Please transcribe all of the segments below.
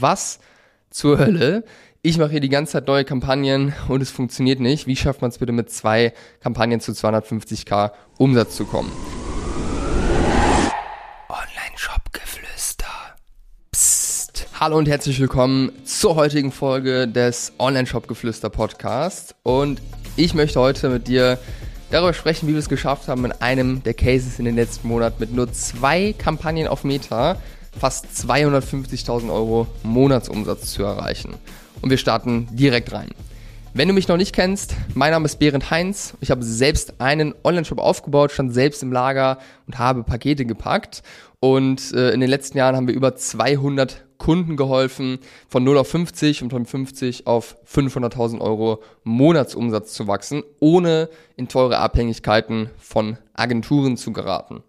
was zur Hölle? Ich mache hier die ganze Zeit neue Kampagnen und es funktioniert nicht. Wie schafft man es bitte mit zwei Kampagnen zu 250k Umsatz zu kommen? Online-Shop-Geflüster. Psst. Hallo und herzlich willkommen zur heutigen Folge des Online-Shop-Geflüster Podcast. Und ich möchte heute mit dir darüber sprechen, wie wir es geschafft haben, in einem der Cases in den letzten Monaten mit nur zwei Kampagnen auf Meta fast 250.000 Euro Monatsumsatz zu erreichen. Und wir starten direkt rein. Wenn du mich noch nicht kennst, mein Name ist Berend Heinz. Ich habe selbst einen Online-Shop aufgebaut, stand selbst im Lager und habe Pakete gepackt. Und äh, in den letzten Jahren haben wir über 200 Kunden geholfen, von 0 auf 50 und von 50 auf 500.000 Euro Monatsumsatz zu wachsen, ohne in teure Abhängigkeiten von Agenturen zu geraten.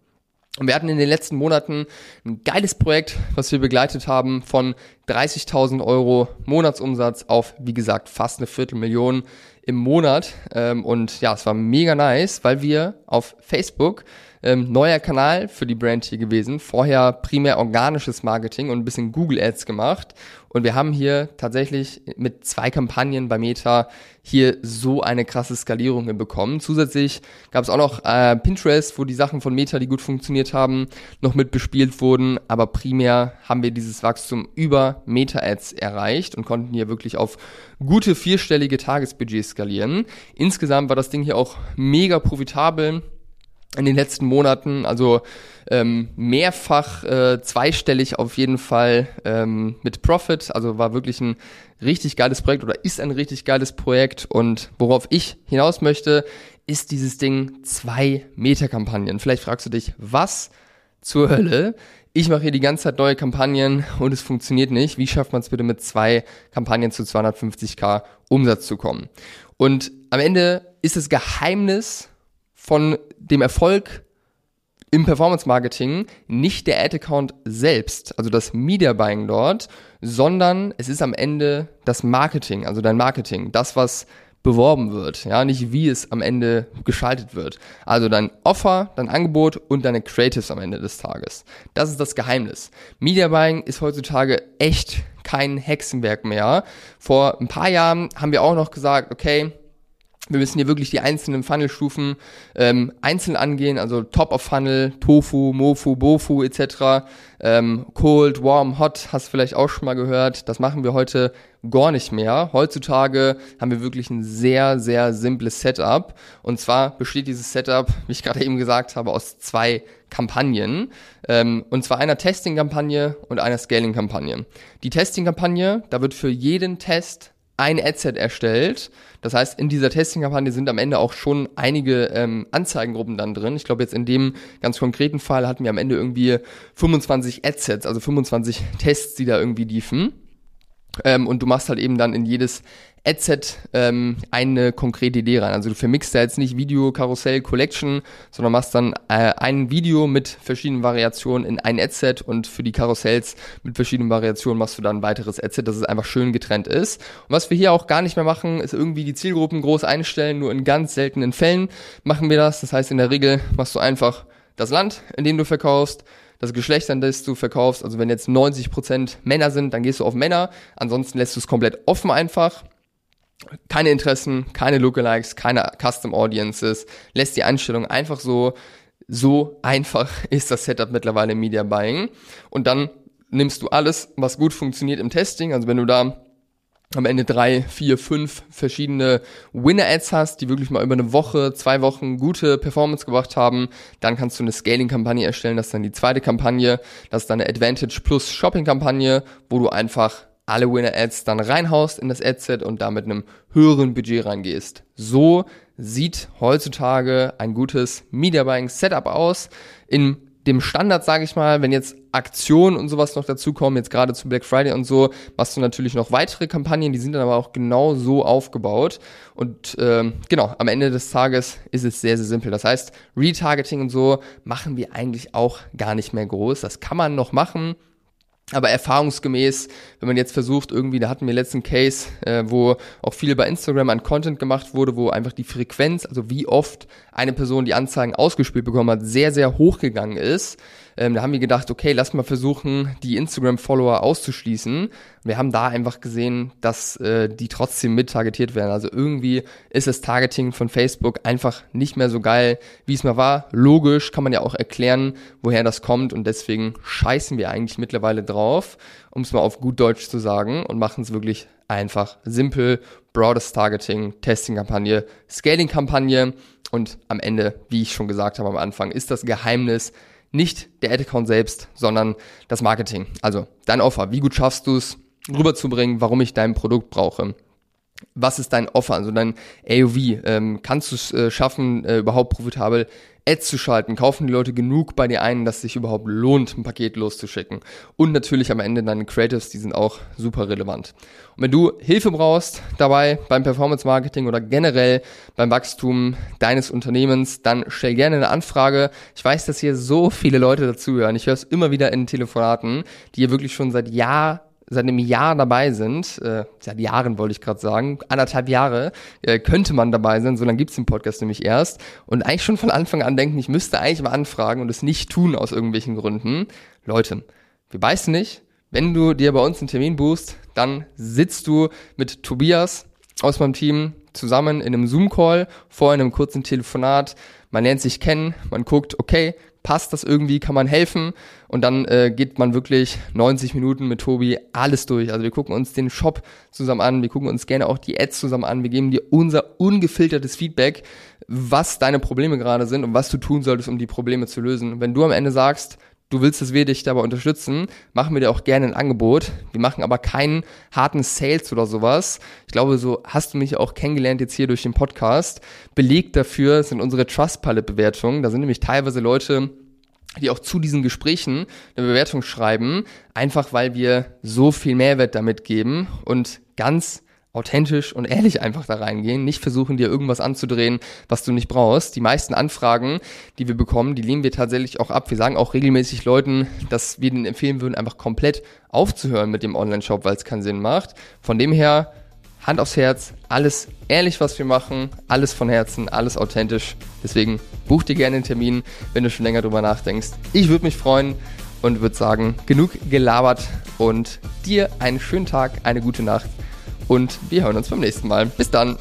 Und wir hatten in den letzten Monaten ein geiles Projekt, was wir begleitet haben, von 30.000 Euro Monatsumsatz auf, wie gesagt, fast eine Viertelmillion im Monat. Ähm, und ja, es war mega nice, weil wir auf Facebook ähm, neuer Kanal für die Brand hier gewesen. Vorher primär organisches Marketing und ein bisschen Google Ads gemacht. Und wir haben hier tatsächlich mit zwei Kampagnen bei Meta hier so eine krasse Skalierung hinbekommen. Zusätzlich gab es auch noch äh, Pinterest, wo die Sachen von Meta, die gut funktioniert haben, noch mit bespielt wurden. Aber primär haben wir dieses Wachstum über Meta-Ads erreicht und konnten hier wirklich auf gute vierstellige Tagesbudgets skalieren. Insgesamt war das Ding hier auch mega profitabel in den letzten Monaten, also ähm, mehrfach äh, zweistellig auf jeden Fall ähm, mit Profit, also war wirklich ein richtig geiles Projekt oder ist ein richtig geiles Projekt und worauf ich hinaus möchte, ist dieses Ding zwei Meter Kampagnen. Vielleicht fragst du dich, was zur Hölle? Ich mache hier die ganze Zeit neue Kampagnen und es funktioniert nicht. Wie schafft man es bitte mit zwei Kampagnen zu 250k Umsatz zu kommen? Und am Ende ist das Geheimnis von dem Erfolg im Performance Marketing nicht der Ad-Account selbst, also das Media Buying dort, sondern es ist am Ende das Marketing, also dein Marketing, das, was beworben wird, ja, nicht wie es am Ende geschaltet wird. Also dein Offer, dein Angebot und deine Creatives am Ende des Tages. Das ist das Geheimnis. Media Buying ist heutzutage echt kein Hexenwerk mehr. Vor ein paar Jahren haben wir auch noch gesagt, okay, wir müssen hier wirklich die einzelnen Funnelstufen ähm, einzeln angehen, also Top of Funnel, Tofu, Mofu, Bofu etc. Ähm, Cold, Warm, Hot, hast du vielleicht auch schon mal gehört. Das machen wir heute gar nicht mehr. Heutzutage haben wir wirklich ein sehr, sehr simples Setup. Und zwar besteht dieses Setup, wie ich gerade eben gesagt habe, aus zwei Kampagnen. Ähm, und zwar einer Testing-Kampagne und einer Scaling-Kampagne. Die Testing-Kampagne, da wird für jeden Test ein Adset erstellt. Das heißt, in dieser Testing-Kampagne sind am Ende auch schon einige ähm, Anzeigengruppen dann drin. Ich glaube, jetzt in dem ganz konkreten Fall hatten wir am Ende irgendwie 25 Adsets, also 25 Tests, die da irgendwie liefen. Ähm, und du machst halt eben dann in jedes Adset ähm, eine konkrete Idee rein. Also du vermixst da jetzt nicht Video, Karussell, Collection, sondern machst dann äh, ein Video mit verschiedenen Variationen in ein Adset und für die Karussells mit verschiedenen Variationen machst du dann ein weiteres Adset, dass es einfach schön getrennt ist. Und was wir hier auch gar nicht mehr machen, ist irgendwie die Zielgruppen groß einstellen. Nur in ganz seltenen Fällen machen wir das. Das heißt, in der Regel machst du einfach das Land, in dem du verkaufst, das Geschlecht, an das du verkaufst. Also wenn jetzt 90% Männer sind, dann gehst du auf Männer. Ansonsten lässt du es komplett offen einfach. Keine Interessen, keine Lookalikes, keine Custom Audiences. Lässt die Einstellung einfach so. So einfach ist das Setup mittlerweile im Media Buying. Und dann nimmst du alles, was gut funktioniert im Testing. Also wenn du da am Ende drei, vier, fünf verschiedene Winner-Ads hast, die wirklich mal über eine Woche, zwei Wochen gute Performance gebracht haben, dann kannst du eine Scaling-Kampagne erstellen. Das ist dann die zweite Kampagne. Das ist dann eine Advantage plus Shopping-Kampagne, wo du einfach alle Winner-Ads dann reinhaust in das Adset und da mit einem höheren Budget reingehst. So sieht heutzutage ein gutes Media Buying Setup aus. In dem Standard, sage ich mal, wenn jetzt Aktionen und sowas noch dazukommen, jetzt gerade zu Black Friday und so, machst du natürlich noch weitere Kampagnen, die sind dann aber auch genau so aufgebaut. Und ähm, genau, am Ende des Tages ist es sehr, sehr simpel. Das heißt, Retargeting und so machen wir eigentlich auch gar nicht mehr groß. Das kann man noch machen, Aber erfahrungsgemäß, wenn man jetzt versucht, irgendwie, da hatten wir letzten Case, äh, wo auch viel bei Instagram an Content gemacht wurde, wo einfach die Frequenz, also wie oft eine Person die Anzeigen ausgespielt bekommen hat, sehr, sehr hoch gegangen ist. Ähm, da haben wir gedacht, okay, lass mal versuchen, die Instagram-Follower auszuschließen. Wir haben da einfach gesehen, dass äh, die trotzdem mit targetiert werden. Also irgendwie ist das Targeting von Facebook einfach nicht mehr so geil, wie es mal war. Logisch kann man ja auch erklären, woher das kommt und deswegen scheißen wir eigentlich mittlerweile drauf, um es mal auf gut Deutsch zu sagen und machen es wirklich einfach simpel. Broadest Targeting, Testing-Kampagne, Scaling-Kampagne und am Ende, wie ich schon gesagt habe am Anfang, ist das Geheimnis nicht der Ad-Account selbst, sondern das Marketing. Also dein Offer. Wie gut schaffst du es, rüberzubringen, warum ich dein Produkt brauche? Was ist dein Offer, also dein AOV? Ähm, kannst du es äh, schaffen, äh, überhaupt profitabel Ads zu schalten? Kaufen die Leute genug bei dir ein, dass es sich überhaupt lohnt, ein Paket loszuschicken? Und natürlich am Ende deine Creatives, die sind auch super relevant. Und wenn du Hilfe brauchst dabei beim Performance Marketing oder generell beim Wachstum deines Unternehmens, dann stell gerne eine Anfrage. Ich weiß, dass hier so viele Leute dazuhören. Ich höre es immer wieder in Telefonaten, die hier wirklich schon seit Jahr seit einem Jahr dabei sind, äh, seit Jahren wollte ich gerade sagen, anderthalb Jahre äh, könnte man dabei sein, so lange gibt's den Podcast nämlich erst und eigentlich schon von Anfang an denken, ich müsste eigentlich mal anfragen und es nicht tun aus irgendwelchen Gründen. Leute, wir beißen nicht. Wenn du dir bei uns einen Termin buchst, dann sitzt du mit Tobias aus meinem Team zusammen in einem Zoom-Call, vor einem kurzen Telefonat. Man lernt sich kennen, man guckt, okay, passt das irgendwie, kann man helfen und dann äh, geht man wirklich 90 Minuten mit Tobi alles durch. Also wir gucken uns den Shop zusammen an, wir gucken uns gerne auch die Ads zusammen an, wir geben dir unser ungefiltertes Feedback, was deine Probleme gerade sind und was du tun solltest, um die Probleme zu lösen. Wenn du am Ende sagst, du willst, dass wir dich dabei unterstützen, machen wir dir auch gerne ein Angebot. Wir machen aber keinen harten Sales oder sowas. Ich glaube, so hast du mich auch kennengelernt jetzt hier durch den Podcast. Belegt dafür sind unsere Trustpilot-Bewertungen. Da sind nämlich teilweise Leute, die auch zu diesen Gesprächen eine Bewertung schreiben, einfach weil wir so viel Mehrwert damit geben und ganz authentisch und ehrlich einfach da reingehen, nicht versuchen dir irgendwas anzudrehen, was du nicht brauchst. Die meisten Anfragen, die wir bekommen, die lehnen wir tatsächlich auch ab. Wir sagen auch regelmäßig Leuten, dass wir denen empfehlen würden, einfach komplett aufzuhören mit dem Online-Shop, weil es keinen Sinn macht. Von dem her, Hand aufs Herz, alles ehrlich, was wir machen, alles von Herzen, alles authentisch. Deswegen buch dir gerne einen Termin, wenn du schon länger drüber nachdenkst. Ich würde mich freuen und würde sagen, genug gelabert und dir einen schönen Tag, eine gute Nacht und wir hören uns beim nächsten Mal. Bis dann.